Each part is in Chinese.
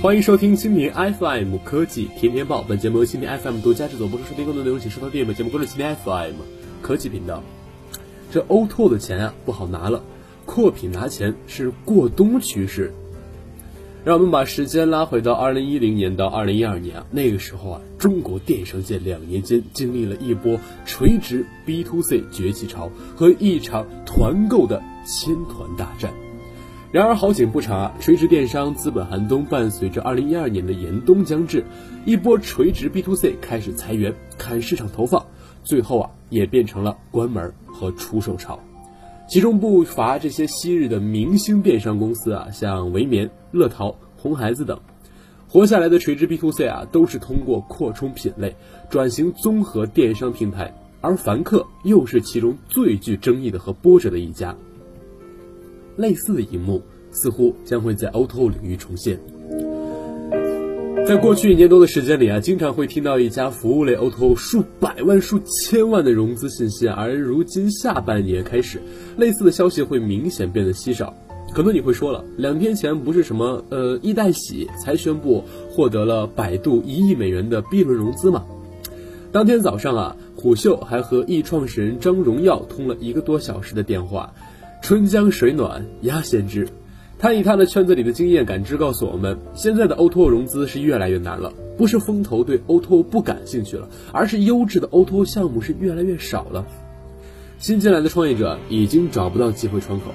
欢迎收听蜻蜓 FM 科技天天报，本节目由蜻蜓 FM 独家制作播出。收听更多内容，请收听订阅本节目关注蜻蜓 FM 科技频道。这 O to 的钱啊不好拿了，扩品拿钱是过冬趋势。让我们把时间拉回到二零一零年到二零一二年啊，那个时候啊，中国电商界两年间经历了一波垂直 B to C 崛起潮和一场团购的千团大战。然而好景不长啊，垂直电商资本寒冬伴随着二零一二年的严冬将至，一波垂直 B to C 开始裁员、砍市场投放，最后啊也变成了关门和出售潮。其中不乏这些昔日的明星电商公司啊，像维棉、乐淘、红孩子等，活下来的垂直 B to C 啊，都是通过扩充品类转型综合电商平台，而凡客又是其中最具争议的和波折的一家。类似的一幕似乎将会在 O2O 领域重现。在过去一年多的时间里啊，经常会听到一家服务类 O2O 数百万、数千万的融资信息，而如今下半年开始，类似的消息会明显变得稀少。可能你会说了，两天前不是什么呃易贷喜才宣布获得了百度一亿美元的 B 轮融资吗？当天早上啊，虎嗅还和易创始人张荣耀通了一个多小时的电话。春江水暖鸭先知，他以他的圈子里的经验感知告诉我们，现在的 O2O 融资是越来越难了，不是风投对 O2O 不感兴趣了，而是优质的 O2O 项目是越来越少了。新进来的创业者已经找不到机会窗口。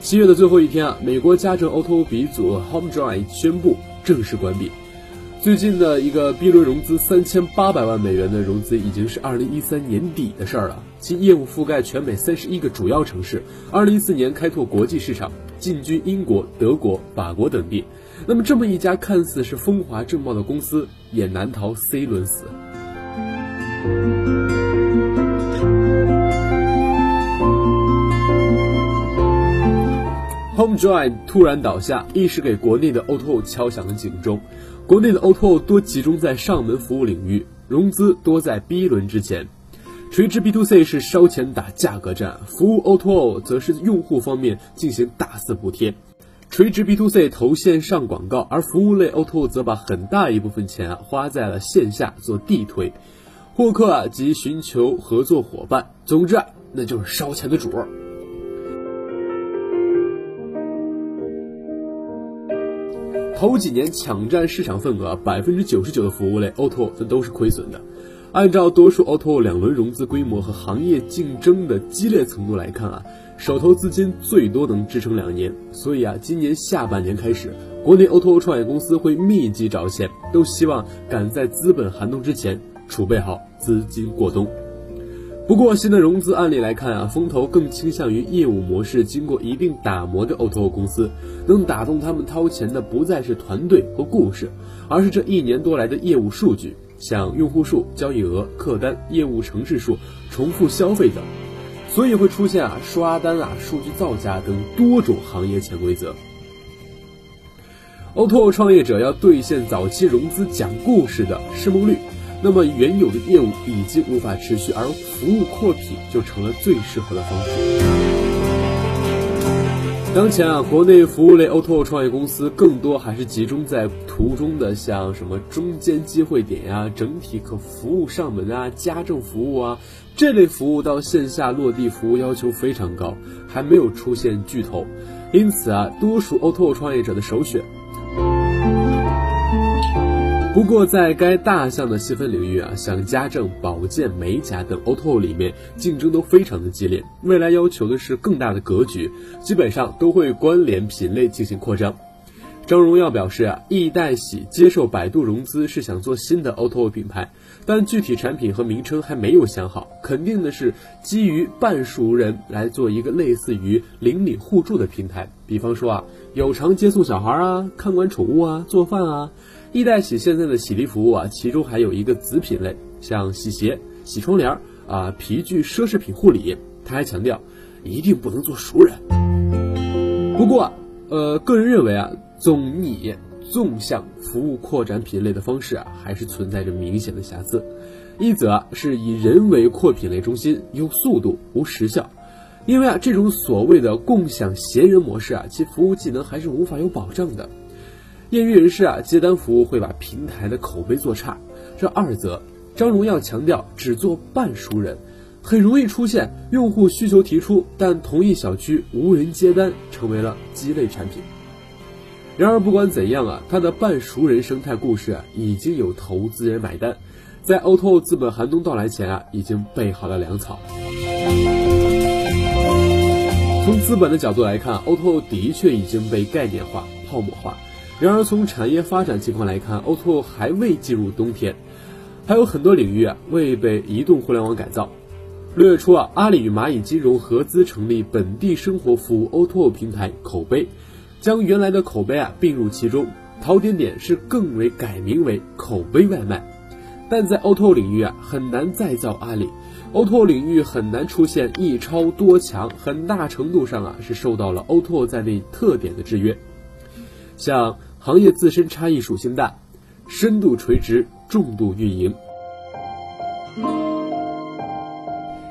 七月的最后一天啊，美国家政 O2O 鼻祖 HomeDrive 宣布正式关闭。最近的一个 B 轮融资三千八百万美元的融资已经是二零一三年底的事儿了，其业务覆盖全美三十一个主要城市，二零一四年开拓国际市场，进军英国、德国、法国等地。那么这么一家看似是风华正茂的公司，也难逃 C 轮死。HomeDrive 突然倒下，一时给国内的 O2O 敲响了警钟。国内的 O2O 多集中在上门服务领域，融资多在 B 轮之前。垂直 B to C 是烧钱打价格战，服务 O2O O 则是用户方面进行大肆补贴。垂直 B to C 投线上广告，而服务类 O2O O 则把很大一部分钱啊花在了线下做地推、获客啊及寻求合作伙伴。总之啊，那就是烧钱的主儿。头几年抢占市场份额，百分之九十九的服务类 O2O 这都是亏损的。按照多数 O2O 两轮融资规模和行业竞争的激烈程度来看啊，手头资金最多能支撑两年。所以啊，今年下半年开始，国内 O2O 创业公司会密集找钱，都希望赶在资本寒冬之前储备好资金过冬。不过，新的融资案例来看啊，风投更倾向于业务模式经过一定打磨的 O2O 公司，能打动他们掏钱的不再是团队和故事，而是这一年多来的业务数据，像用户数、交易额、客单、业务城市数、重复消费等，所以会出现啊刷单啊、数据造假等多种行业潜规则。O2O 创业者要兑现早期融资讲故事的市梦率。那么原有的业务已经无法持续，而服务扩品就成了最适合的方式。当前啊，国内服务类 O2O 创业公司更多还是集中在途中的，像什么中间机会点呀、整体可服务上门啊、家政服务啊这类服务到线下落地服务要求非常高，还没有出现巨头，因此啊，多数 O2O 创业者的首选。不过，在该大项的细分领域啊，像家政、保健、美甲等 O2O 里面，竞争都非常的激烈。未来要求的是更大的格局，基本上都会关联品类进行扩张。张荣耀表示啊，易贷喜接受百度融资是想做新的 O2O 品牌，但具体产品和名称还没有想好。肯定的是，基于半熟人来做一个类似于邻里互助的平台，比方说啊，有偿接送小孩啊，看管宠物啊，做饭啊。易贷喜现在的洗涤服务啊，其中还有一个子品类，像洗鞋、洗窗帘啊、皮具、奢侈品护理。他还强调，一定不能做熟人。不过，呃，个人认为啊，总拟纵向服务扩展品类的方式啊，还是存在着明显的瑕疵。一则是以人为扩品类中心，有速度无时效，因为啊，这种所谓的共享闲人模式啊，其服务技能还是无法有保障的。业余人士啊接单服务会把平台的口碑做差。这二则，张荣耀强调只做半熟人，很容易出现用户需求提出，但同一小区无人接单，成为了鸡肋产品。然而不管怎样啊，他的半熟人生态故事啊已经有投资人买单，在 O2O 资本寒冬到来前啊，已经备好了粮草。从资本的角度来看，O2O 的确已经被概念化、泡沫化。然而从产业发展情况来看，O2O 还未进入冬天。还有很多领域啊未被移动互联网改造。六月初啊，阿里与蚂蚁金融合资成立本地生活服务 O2O 平台口碑，将原来的口碑啊并入其中。淘点点是更为改名为口碑外卖，但在 O2O 领域啊很难再造阿里，O2O 领域很难出现一超多强，很大程度上啊是受到了 O2O 在内特点的制约，像行业自身差异属性大，深度垂直。重度运营，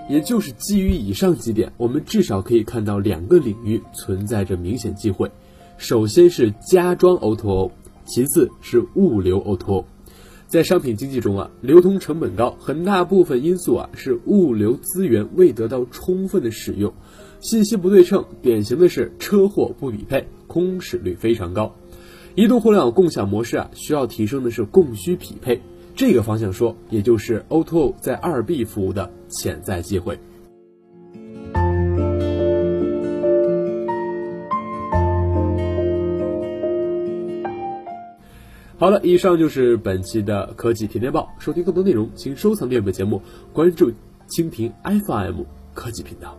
也就是基于以上几点，我们至少可以看到两个领域存在着明显机会。首先是家装 O2O，O，其次是物流 O2O。在商品经济中啊，流通成本高，很大部分因素啊是物流资源未得到充分的使用，信息不对称，典型的是车货不匹配，空驶率非常高。移动互联网共享模式啊，需要提升的是供需匹配。这个方向说，也就是 O2O O 在二 B 服务的潜在机会。好了，以上就是本期的科技天天报。收听更多内容，请收藏订阅本节目，关注蜻蜓 FM 科技频道。